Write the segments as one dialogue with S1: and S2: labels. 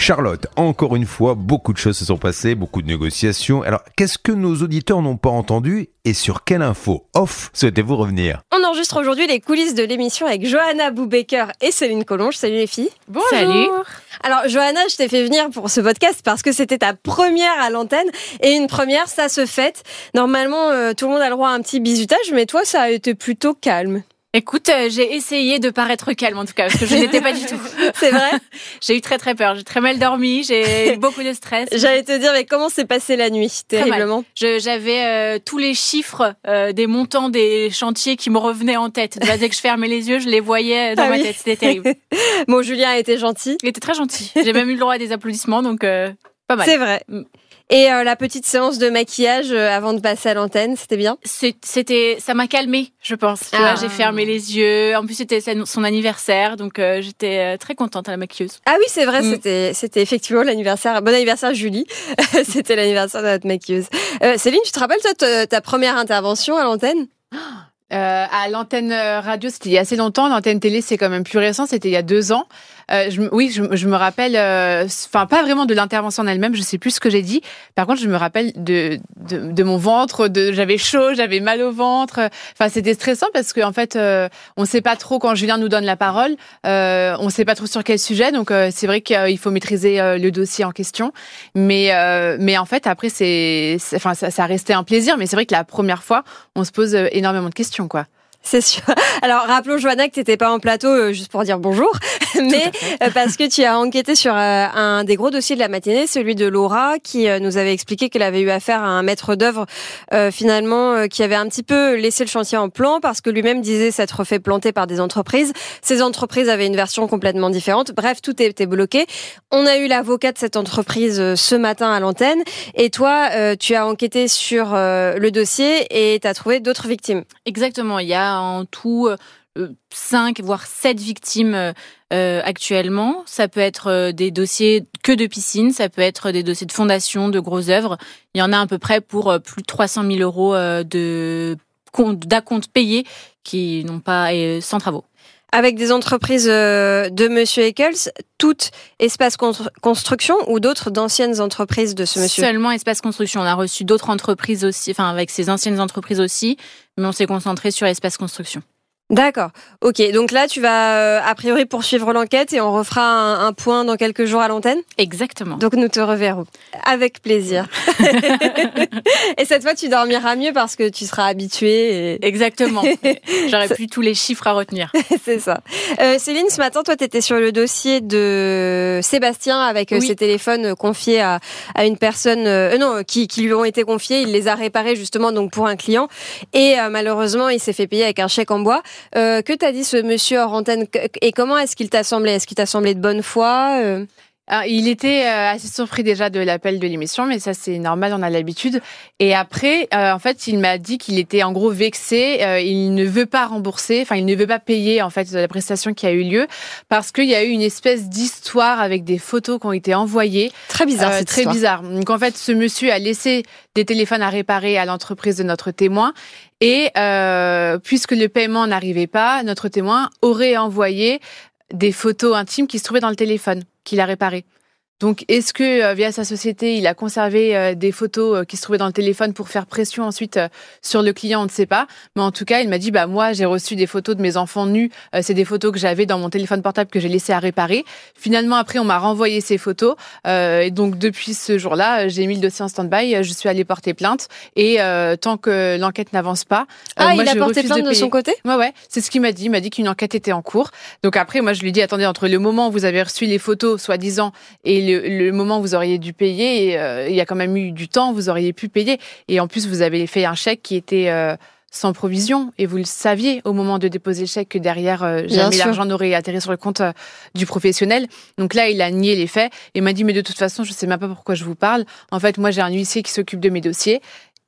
S1: Charlotte, encore une fois, beaucoup de choses se sont passées, beaucoup de négociations. Alors, qu'est-ce que nos auditeurs n'ont pas entendu et sur quelle info off souhaitez-vous revenir?
S2: On enregistre aujourd'hui les coulisses de l'émission avec Johanna Boubaker et Céline Collonge. Salut les filles.
S3: Bonjour.
S4: Salut.
S2: Alors Johanna, je t'ai fait venir pour ce podcast parce que c'était ta première à l'antenne et une première, ça se fête. Normalement, euh, tout le monde a le droit à un petit bisutage, mais toi, ça a été plutôt calme.
S4: Écoute, euh, j'ai essayé de paraître calme en tout cas, parce que je n'étais pas du tout.
S2: C'est vrai
S4: J'ai eu très très peur, j'ai très mal dormi, j'ai eu beaucoup de stress.
S2: J'allais te dire, mais comment s'est passée la nuit. Terriblement.
S4: J'avais euh, tous les chiffres euh, des montants des chantiers qui me revenaient en tête. Dès que je fermais les yeux, je les voyais dans
S2: Ah
S4: ma
S2: oui.
S4: tête. C'était terrible.
S2: Bon, Julien a été gentil.
S4: Il était très gentil. J'ai même eu le droit à des applaudissements, donc pas mal.
S2: C'est vrai. Et euh, la petite séance de maquillage euh, avant de passer à l'antenne, c'était bien?
S4: C'était, ça m'a calmé, je pense.
S2: Ah.
S4: J'ai fermé les yeux. En plus, c'était son anniversaire, donc euh, j'étais euh, très contente à la maquilleuse.
S2: Ah oui, c'est vrai,
S4: Mm.
S2: c'était c'était effectivement l'anniversaire. Bon anniversaire Julie. c'était l'anniversaire de notre maquilleuse. Euh, Céline, tu te rappelles toi ta, ta première intervention à l'antenne?
S3: Euh, à l'antenne euh, radio, c'était il y a assez longtemps. L'antenne télé, c'est quand même plus récent. C'était il y a deux ans. Euh, je, oui, je, je me rappelle. euh, Enfin, pas vraiment de l'intervention en elle-même. Je sais plus ce que j'ai dit. Par contre, je me rappelle de de, de mon ventre. De j'avais chaud, j'avais mal au ventre. Enfin, c'était stressant parce qu'en en fait, euh, on sait pas trop quand Julien nous donne la parole. Euh, on sait pas trop sur quel sujet. Donc, c'est vrai qu'il faut maîtriser le dossier en question. Mais mais en fait, après, c'est enfin ça, ça restait un plaisir. Mais c'est vrai que la première fois, on se pose énormément de questions, quoi.
S2: C'est sûr. Alors rappelons Johanna que t'étais pas en plateau euh, juste pour dire bonjour, mais euh, parce que tu as enquêté sur euh, un des gros dossiers de la matinée, celui de Laura, qui nous avait expliqué qu'elle avait eu affaire à un maître d'œuvre finalement qui avait un petit peu laissé le chantier en plan parce que lui-même disait s'être fait planter par des entreprises. Ces entreprises avaient une version complètement différente. Bref, tout était bloqué. On a eu l'avocat de cette entreprise ce matin à l'antenne, et toi, tu as enquêté sur le dossier et tu as trouvé d'autres victimes.
S4: Exactement. Il y a en tout euh, cinq voire sept victimes euh, euh, actuellement. Ça peut être euh, des dossiers que de piscine, ça peut être des dossiers de fondation, de grosses œuvres. Il y en a à peu près pour euh, plus de 300 000 euros euh, de compte d'acompte payés qui n'ont pas euh, sans travaux.
S2: Avec des entreprises euh, de Monsieur Eccles, toutes Espace Construction ou d'autres d'anciennes entreprises de ce monsieur?
S4: Seulement Espace Construction. On a reçu d'autres entreprises aussi, enfin avec ces anciennes entreprises aussi, mais on s'est concentré sur Espace Construction.
S2: D'accord. Ok. Donc là, tu vas euh, a priori poursuivre l'enquête et on refera un, un point dans quelques jours à l'antenne?
S4: Exactement.
S2: Donc nous te reverrons avec plaisir. et cette fois, tu dormiras mieux parce que tu seras habitué. Et...
S4: Exactement. J'aurais plus tous les chiffres à retenir.
S2: C'est ça. Euh, Céline, ce matin, toi, tu étais sur le dossier de Sébastien avec euh,
S4: Oui.
S2: ses téléphones euh, confiés à, à une personne, euh, non, qui, qui lui ont été confiés. Il les a réparés justement donc pour un client et euh, malheureusement, il s'est fait payer avec un chèque en bois. Euh, que t'a dit ce monsieur hors antenne? Et comment est-ce qu'il t'a semblé? Est-ce qu'il t'a semblé de bonne foi Euh,
S3: Alors, il était euh, assez surpris déjà de l'appel de l'émission, mais ça c'est normal, on a l'habitude. Et après, euh, en fait, il m'a dit qu'il était en gros vexé. euh, il ne veut pas rembourser, enfin, il ne veut pas payer en fait la prestation qui a eu lieu parce qu'il y a eu une espèce d'histoire avec des photos qui ont été envoyées.
S2: Très bizarre,
S3: Euh,
S2: cette
S3: très
S2: histoire.
S3: bizarre. Donc en fait, ce monsieur a laissé des téléphones à réparer à l'entreprise de notre témoin. Et euh, puisque le paiement n'arrivait pas, notre témoin aurait envoyé des photos intimes qui se trouvaient dans le téléphone qu'il a réparé. Donc, est-ce que euh, via sa société, il a conservé euh, des photos euh, qui se trouvaient dans le téléphone pour faire pression ensuite sur le client On ne sait pas. Mais en tout cas, il m'a dit bah moi, j'ai reçu des photos de mes enfants nus. C'est des photos que j'avais dans mon téléphone portable que j'ai laissé à réparer. Finalement, après, on m'a renvoyé ces photos. Euh, et donc, depuis ce jour-là, j'ai mis le dossier en stand-by. Je suis allée porter plainte. Et euh, tant que l'enquête n'avance pas, euh,
S2: Ah,
S3: moi,
S2: il a
S3: je
S2: porté plainte de, son côté?
S3: Ouais, ouais, c'est ce qu'il m'a dit. Il m'a dit qu'une enquête était en cours. Donc après, moi, je lui ai dit, attendez, entre le moment où vous avez reçu les photos, soi-disant, et le, le moment où vous auriez dû payer, et, euh, il y a quand même eu du temps, vous auriez pu payer. Et en plus, vous avez fait un chèque qui était euh, sans provision, et vous le saviez au moment de déposer le chèque que derrière, euh, jamais l'argent n'aurait atterri sur le compte euh, du professionnel. Donc là, il a nié les faits et m'a dit, mais de toute façon, je sais même pas pourquoi je vous parle. En fait, moi, j'ai un huissier qui s'occupe de mes dossiers.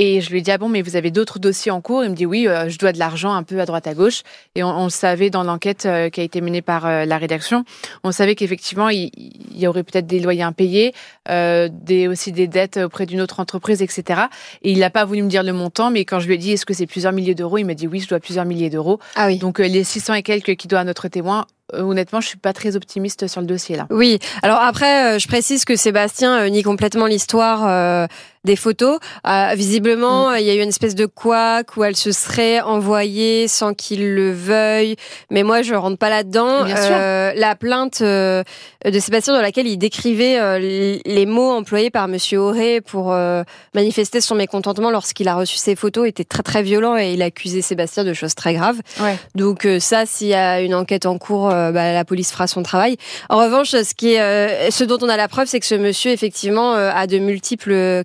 S3: Et je lui ai dit, ah bon, mais vous avez d'autres dossiers en cours? Il me dit, oui, euh, je dois de l'argent un peu à droite à gauche. Et on, on le savait dans l'enquête euh, qui a été menée par euh, la rédaction. On savait qu'effectivement, il, il y aurait peut-être des loyers impayés, des, aussi des dettes auprès d'une autre entreprise, etc. Et il n'a pas voulu me dire le montant, mais quand je lui ai dit, est-ce que c'est plusieurs milliers d'euros? Il m'a dit, oui, je dois plusieurs milliers d'euros.
S2: Ah oui.
S3: Donc, les 600 et quelques qui doit à notre témoin, honnêtement, je suis pas très optimiste sur le dossier là.
S2: Oui. Alors après, je précise que Sébastien nie complètement l'histoire des photos. Euh, visiblement,
S3: Mm.
S2: il y a eu une espèce de couac où elle se serait envoyée sans qu'il le veuille. Mais moi, je rentre pas là-dedans. Euh, la plainte euh, de Sébastien dans laquelle il décrivait euh, les mots employés par Monsieur Auré pour euh, manifester son mécontentement lorsqu'il a reçu ces photos était très très violent et il accusait Sébastien de choses très graves.
S3: Ouais.
S2: Donc euh, ça, s'il y a une enquête en cours, bah, la police fera son travail. En revanche, ce qui est, euh, ce dont on a la preuve, c'est que ce monsieur effectivement euh, a de multiples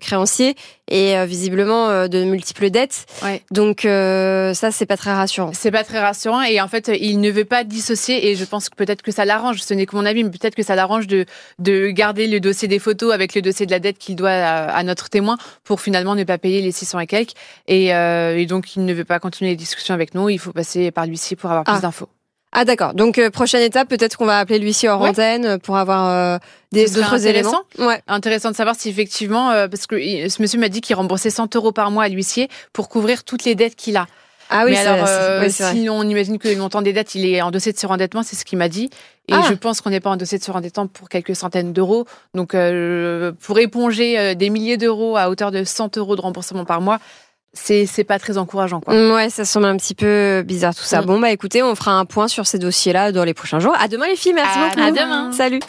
S2: et euh, visiblement euh, de multiples dettes.
S3: Ouais.
S2: Donc euh, ça, c'est pas très rassurant.
S3: C'est pas très rassurant et en fait il ne veut pas dissocier et je pense que peut-être que ça l'arrange. Ce n'est que mon avis, mais peut-être que ça l'arrange de de garder le dossier des photos avec le dossier de la dette qu'il doit à, à notre témoin pour finalement ne pas payer les 600 et quelques. Et, euh, et donc il ne veut pas continuer les discussions avec nous. Il faut passer par l'huissier pour avoir
S2: Ah.
S3: plus d'infos.
S2: Ah d'accord. Donc euh, prochaine étape, peut-être qu'on va appeler l'huissier hors
S3: Ouais.
S2: antenne euh, pour avoir euh, des d'autres éléments. Ouais.
S3: Intéressant de savoir si effectivement, euh, parce que ce monsieur m'a dit qu'il remboursait 100 euros par mois à l'huissier pour couvrir toutes les dettes qu'il a.
S2: Ah oui,
S3: mais alors,
S2: oui, vrai.
S3: si on imagine que le montant des dettes, il est en dossier de surendettement, c'est ce qu'il m'a dit. Et
S2: Ah.
S3: je pense qu'on n'est pas en dossier de surendettement pour quelques centaines d'euros. Donc, pour éponger des milliers d'euros à hauteur de 100 euros de remboursement par mois, c'est c'est pas très encourageant. Quoi.
S2: Mm, Ouais, ça semble un petit peu bizarre tout ça.
S3: Mm.
S2: Bon bah écoutez, on fera un point sur ces dossiers-là dans les prochains jours. À demain les filles, merci
S3: À
S2: beaucoup.
S4: demain.
S2: Salut.